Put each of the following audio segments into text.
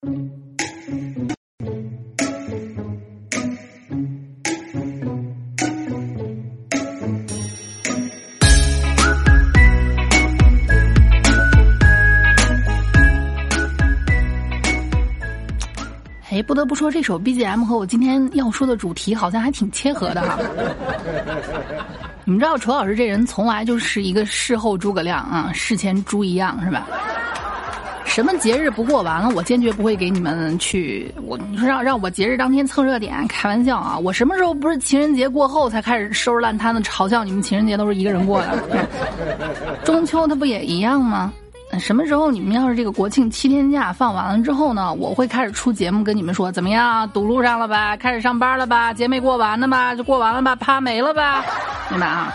哎，不得不说，这首 BGM 和我今天要说的主题好像还挺切合的哈。你们知道，楚老师这人从来就是一个事后诸葛亮啊，事前猪一样，是吧？什么节日不过完了，我坚决不会给你们去。我你说让让我节日当天蹭热点，开玩笑啊！我什么时候不是情人节过后才开始收拾烂摊子，嘲笑你们情人节都是一个人过的？中秋它不也一样吗？什么时候你们要是这个国庆七天假放完了之后呢？我会开始出节目跟你们说怎么样？堵路上了吧？开始上班了吧？节没过完呢吧？就过完了吧？啪没了吧？明白啊？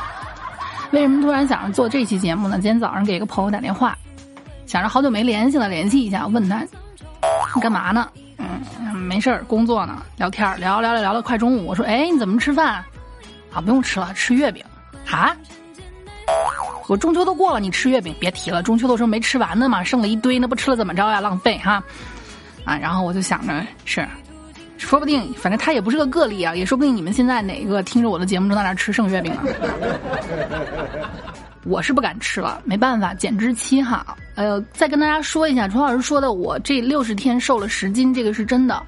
为什么突然想着做这期节目呢？今天早上给一个朋友打电话，想着好久没联系了，联系一下，问他你干嘛呢？嗯，没事儿，工作呢，聊天聊聊聊聊到快中午，我说哎你怎么吃饭？啊不用吃了，吃月饼啊。我中秋都过了，你吃月饼别提了。中秋的时候没吃完呢嘛，剩了一堆，那不吃了怎么着呀？浪费哈！啊，然后我就想着是，说不定反正他也不是个个例啊，也说不定你们现在哪个听着我的节目正在那吃剩月饼呢？我是不敢吃了，没办法，减脂期哈。呃，再跟大家说一下，楚老师说的，我这六十天瘦了十斤，这个是真的。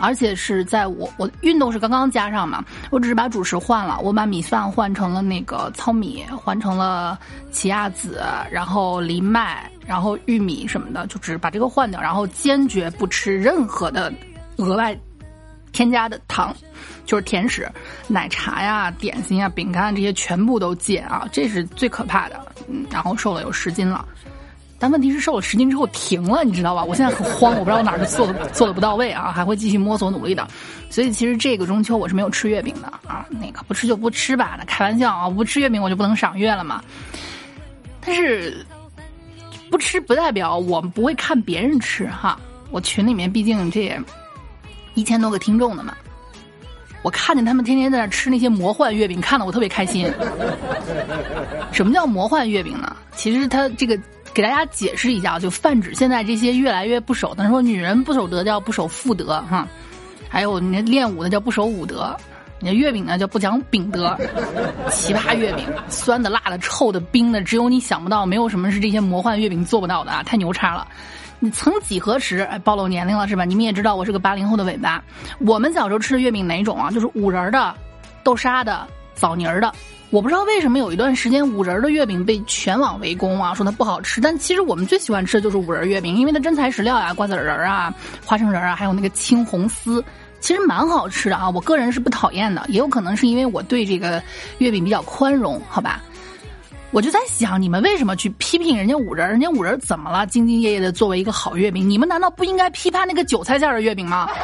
而且是在我我运动是刚刚加上嘛，我只是把主食换了，我把米饭换成了那个糙米，换成了奇亚籽，然后藜麦，然后玉米什么的，就只把这个换掉，然后坚决不吃任何的额外添加的糖，就是甜食、奶茶呀、点心呀、饼干这些全部都戒啊，这是最可怕的。嗯，然后瘦了有十斤了。但问题是瘦了十斤之后停了，你知道吧？我现在很慌，我不知道我哪儿做的做的不到位啊，还会继续摸索努力的。所以其实这个中秋我是没有吃月饼的啊，那个不吃就不吃吧，那开玩笑啊，不吃月饼我就不能赏月了嘛。但是不吃不代表我们不会看别人吃哈，我群里面毕竟这也一千多个听众的嘛，我看见他们天天在那吃那些魔幻月饼，看得我特别开心。什么叫魔幻月饼呢？其实它这个。给大家解释一下，就泛指现在这些越来越不守的，说女人不守德叫不守妇德哈，还有你练武的叫不守武德，你的月饼呢叫不讲饼德，奇葩月饼，酸的、辣的、臭的、冰的，只有你想不到，没有什么是这些魔幻月饼做不到的啊，太牛叉了！你曾几何时，哎，暴露年龄了是吧？你们也知道我是个八零后的尾巴，我们小时候吃的月饼哪种啊？就是五仁的、豆沙的、枣泥儿的。我不知道为什么有一段时间五仁的月饼被全网围攻啊，说它不好吃。但其实我们最喜欢吃的就是五仁月饼，因为它真材实料呀，瓜子仁啊、花生仁啊，还有那个青红丝，其实蛮好吃的啊。我个人是不讨厌的，也有可能是因为我对这个月饼比较宽容，好吧？我就在想，你们为什么去批评人家五仁？人家五仁怎么了？兢兢业业的作为一个好月饼，你们难道不应该批判那个韭菜馅的月饼吗？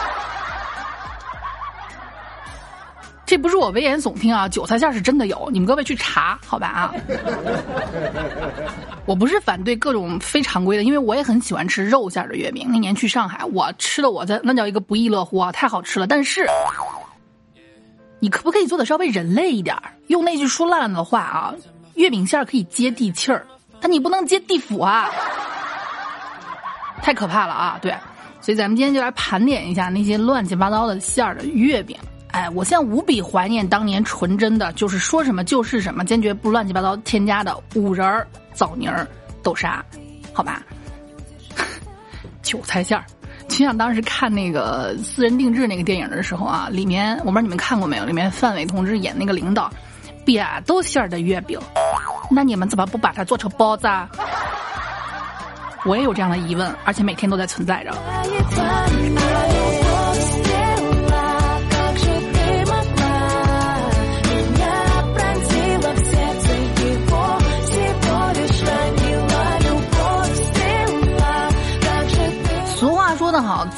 这不是我危言耸听啊，韭菜馅是真的有，你们各位去查好吧啊！我不是反对各种非常规的，因为我也很喜欢吃肉馅的月饼。那年去上海，我吃的我在那叫一个不亦乐乎啊，太好吃了。但是，你可不可以做的稍微人类一点？用那句说烂了的话啊，月饼馅儿可以接地气儿，但你不能接地府啊！太可怕了啊！对，所以咱们今天就来盘点一下那些乱七八糟的馅儿的月饼。哎，我现在无比怀念当年纯真的，就是说什么就是什么，坚决不乱七八糟添加的五仁儿、枣泥儿、豆沙，好吧？韭菜馅儿，就像当时看那个《私人定制》那个电影的时候啊，里面我不知道你们看过没有？里面范伟同志演那个领导，扁豆馅儿的月饼，那你们怎么不把它做成包子？啊？我也有这样的疑问，而且每天都在存在着。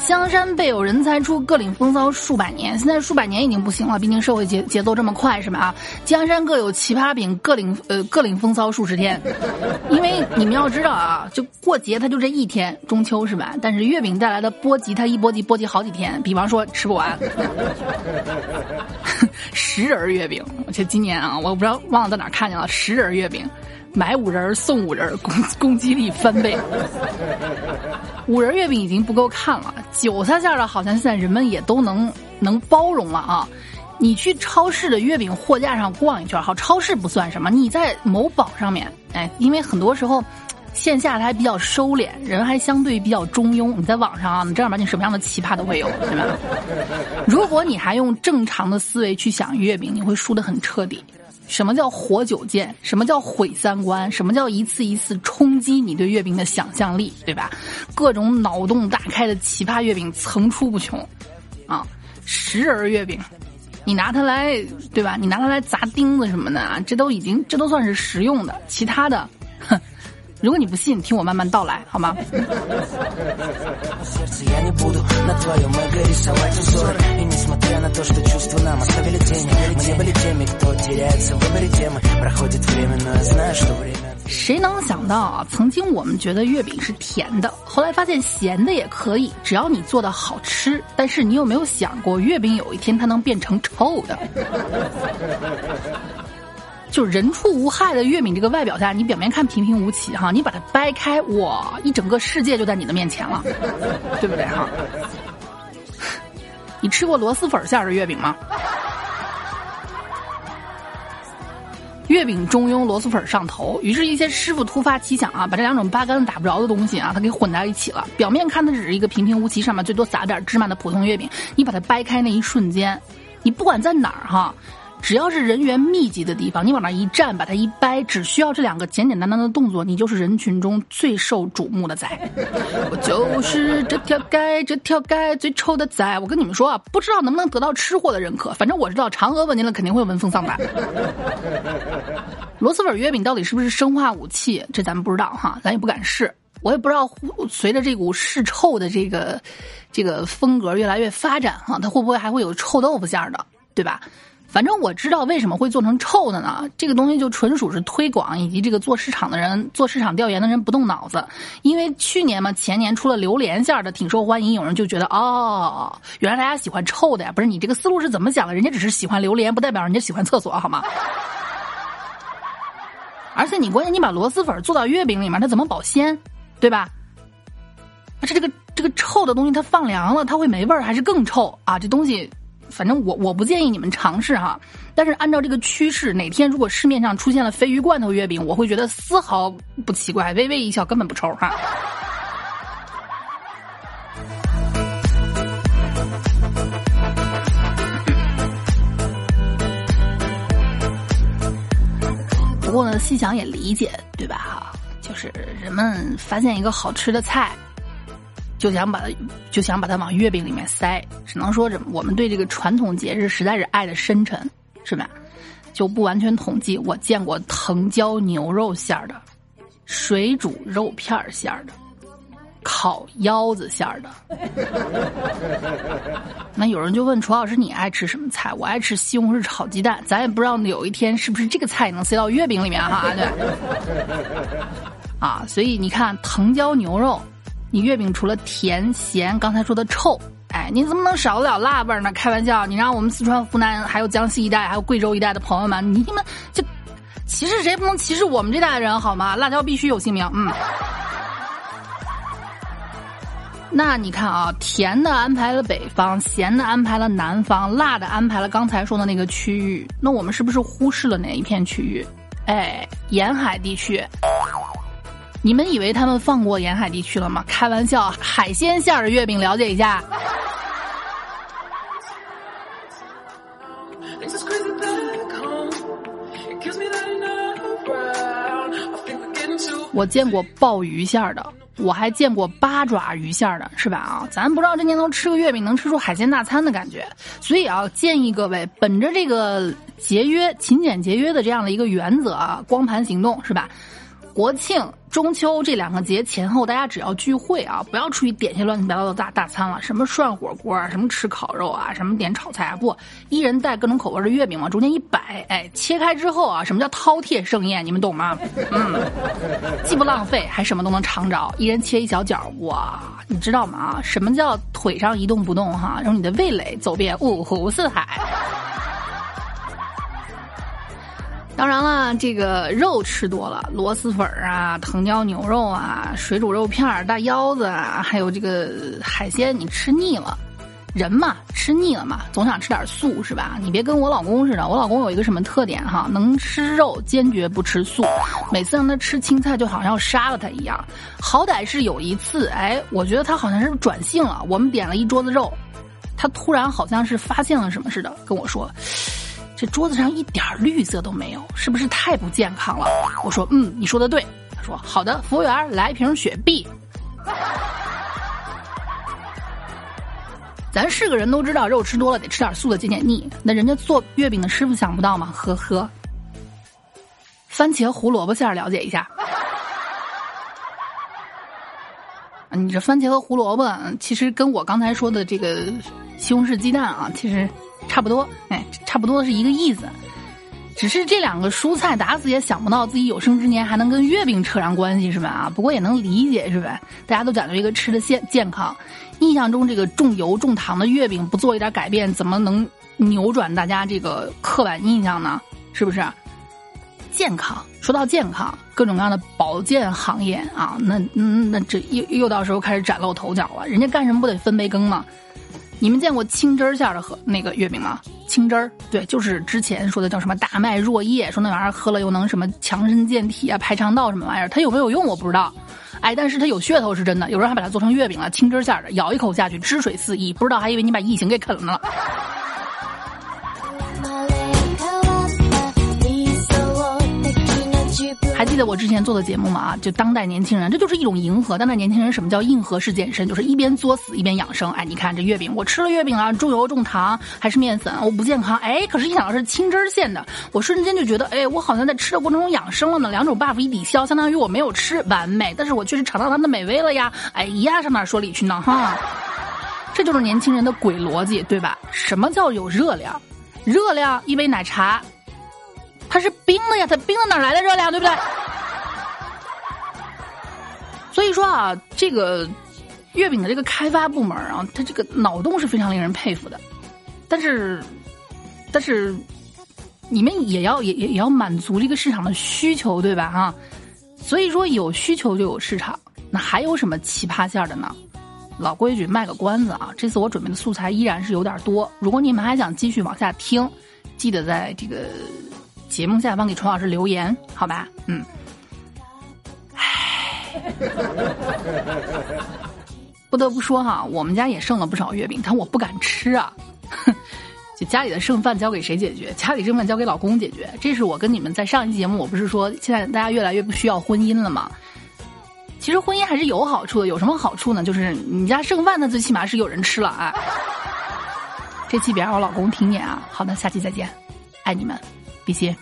江山辈有人才出，各领风骚数百年。现在数百年已经不行了，毕竟社会节节奏这么快，是吧？啊，江山各有奇葩饼，各领呃各领风骚数十天。因为你们要知道啊，就过节它就这一天，中秋是吧？但是月饼带来的波及，它一波及波及好几天。比方说吃不完，十仁月饼，而且今年啊，我不知道忘了在哪看见了十仁月饼。买五仁送五仁，攻攻击力翻倍。五仁月饼已经不够看了，韭菜馅的，好像现在人们也都能能包容了啊。你去超市的月饼货架上逛一圈，好，超市不算什么，你在某宝上面，哎，因为很多时候。线下它还比较收敛，人还相对比较中庸。你在网上啊，你正儿八经什么样的奇葩都会有，对吧？如果你还用正常的思维去想月饼，你会输得很彻底。什么叫活久见？什么叫毁三观？什么叫一次一次冲击你对月饼的想象力，对吧？各种脑洞大开的奇葩月饼层出不穷，啊，十人月饼，你拿它来，对吧？你拿它来砸钉子什么的啊，这都已经这都算是实用的，其他的，哼。如果你不信，听我慢慢道来，好吗？谁能想到啊？曾经我们觉得月饼是甜的，后来发现咸的也可以，只要你做的好吃。但是你有没有想过，月饼有一天它能变成臭的？就是人畜无害的月饼，这个外表下，你表面看平平无奇哈，你把它掰开，哇，一整个世界就在你的面前了，对不对哈？你吃过螺蛳粉馅的月饼吗？月饼中庸，螺蛳粉上头。于是，一些师傅突发奇想啊，把这两种八竿子打不着的东西啊，它给混在一起了。表面看它只是一个平平无奇，上面最多撒点芝麻的普通月饼，你把它掰开那一瞬间，你不管在哪儿哈。只要是人员密集的地方，你往那一站，把它一掰，只需要这两个简简单单的动作，你就是人群中最受瞩目的仔。我就是这条街，这条街最臭的仔。我跟你们说啊，不知道能不能得到吃货的认可，反正我知道嫦娥闻见了肯定会闻风丧胆。螺蛳粉月饼到底是不是生化武器？这咱们不知道哈，咱也不敢试。我也不知道随着这股试臭的这个这个风格越来越发展哈，它会不会还会有臭豆腐馅的，对吧？反正我知道为什么会做成臭的呢？这个东西就纯属是推广以及这个做市场的人、做市场调研的人不动脑子。因为去年嘛，前年出了榴莲馅的，挺受欢迎，有人就觉得哦，原来大家喜欢臭的呀？不是你这个思路是怎么想的？人家只是喜欢榴莲，不代表人家喜欢厕所，好吗？而且你关键你把螺蛳粉做到月饼里面，它怎么保鲜？对吧？它这个这个臭的东西，它放凉了，它会没味儿还是更臭啊？这东西。反正我我不建议你们尝试哈，但是按照这个趋势，哪天如果市面上出现了鲱鱼罐头月饼，我会觉得丝毫不奇怪，微微一笑，根本不愁哈。不过呢，细想也理解，对吧？哈，就是人们发现一个好吃的菜。就想把它，就想把它往月饼里面塞，只能说这我们对这个传统节日实在是爱的深沉，是吧？就不完全统计，我见过藤椒牛肉馅儿的，水煮肉片儿馅儿的，烤腰子馅儿的。那有人就问楚老师，你爱吃什么菜？我爱吃西红柿炒鸡蛋。咱也不知道有一天是不是这个菜能塞到月饼里面哈？对。啊，所以你看藤椒牛肉。你月饼除了甜咸，刚才说的臭，哎，你怎么能少得了辣味呢？开玩笑，你让我们四川、湖南、还有江西一带、还有贵州一带的朋友们，你们就歧视谁不能歧视我们这代人好吗？辣椒必须有姓名，嗯。那你看啊，甜的安排了北方，咸的安排了南方，辣的安排了刚才说的那个区域，那我们是不是忽视了哪一片区域？哎，沿海地区。你们以为他们放过沿海地区了吗？开玩笑，海鲜馅儿的月饼，了解一下。我见过鲍鱼馅儿的，我还见过八爪鱼馅儿的，是吧？啊，咱不知道这年头吃个月饼能吃出海鲜大餐的感觉，所以啊，建议各位本着这个节约、勤俭节约的这样的一个原则啊，光盘行动，是吧？国庆、中秋这两个节前后，大家只要聚会啊，不要出去点些乱七八糟的大大餐了，什么涮火锅啊，什么吃烤肉啊，什么点炒菜啊，不，一人带各种口味的月饼往中间一摆，哎，切开之后啊，什么叫饕餮盛宴？你们懂吗？嗯，既不浪费，还什么都能尝着，一人切一小角，哇，你知道吗？啊什么叫腿上一动不动哈，让你的味蕾走遍五湖四海。当然了，这个肉吃多了，螺蛳粉啊、藤椒牛肉啊、水煮肉片、大腰子啊，还有这个海鲜，你吃腻了。人嘛，吃腻了嘛，总想吃点素，是吧？你别跟我老公似的，我老公有一个什么特点哈，能吃肉，坚决不吃素。每次让他吃青菜，就好像要杀了他一样。好歹是有一次，哎，我觉得他好像是转性了。我们点了一桌子肉，他突然好像是发现了什么似的，跟我说：“这桌子上一点绿色都没有，是不是太不健康了？”我说：“嗯，你说的对。”他说：“好的，服务员，来一瓶雪碧。”咱是个人都知道，肉吃多了得吃点素的解解腻。那人家做月饼的师傅想不到吗？呵呵。番茄胡萝卜馅儿了解一下。你这番茄和胡萝卜，其实跟我刚才说的这个西红柿鸡蛋啊，其实差不多。哎，差不多是一个意思。只是这两个蔬菜打死也想不到自己有生之年还能跟月饼扯上关系是吧？啊，不过也能理解是吧？大家都讲究一个吃的健健康，印象中这个重油重糖的月饼不做一点改变，怎么能扭转大家这个刻板印象呢？是不是？健康，说到健康，各种各样的保健行业啊，那那这又又到时候开始崭露头角了。人家干什么不得分杯羹吗？你们见过青汁儿馅的和那个月饼吗？青汁儿，对，就是之前说的叫什么大麦若叶，说那玩意儿喝了又能什么强身健体啊、排肠道什么玩意儿，它有没有用我不知道，哎，但是它有噱头是真的，有人还把它做成月饼了，青汁馅的，咬一口下去汁水四溢，不知道还以为你把异形给啃了还记得我之前做的节目吗？啊，就当代年轻人，这就是一种迎合。当代年轻人什么叫硬核式健身？就是一边作死一边养生。哎，你看这月饼，我吃了月饼了，重油重糖，还是面粉，我不健康。哎，可是一想到是青汁馅的，我瞬间就觉得，哎，我好像在吃的过程中养生了呢。两种 buff 一抵消，相当于我没有吃，完美。但是我确实尝到它的美味了呀。哎呀，上哪说理去呢？哈，这就是年轻人的鬼逻辑，对吧？什么叫有热量？热量一杯奶茶。它是冰的呀，它冰的哪来的热量，对不对？所以说啊，这个月饼的这个开发部门啊，它这个脑洞是非常令人佩服的。但是，但是你们也要也也也要满足这个市场的需求，对吧？哈，所以说有需求就有市场。那还有什么奇葩馅的呢？老规矩，卖个关子啊！这次我准备的素材依然是有点多。如果你们还想继续往下听，记得在这个。节目下方给虫老师留言，好吧？嗯，唉，不得不说哈，我们家也剩了不少月饼，但我不敢吃啊。就家里的剩饭交给谁解决？家里剩饭交给老公解决。这是我跟你们在上一期节目，我不是说现在大家越来越不需要婚姻了吗？其实婚姻还是有好处的。有什么好处呢？就是你家剩饭，那最起码是有人吃了啊。这期别让我老公听见啊。好的，下期再见，爱你们。比心。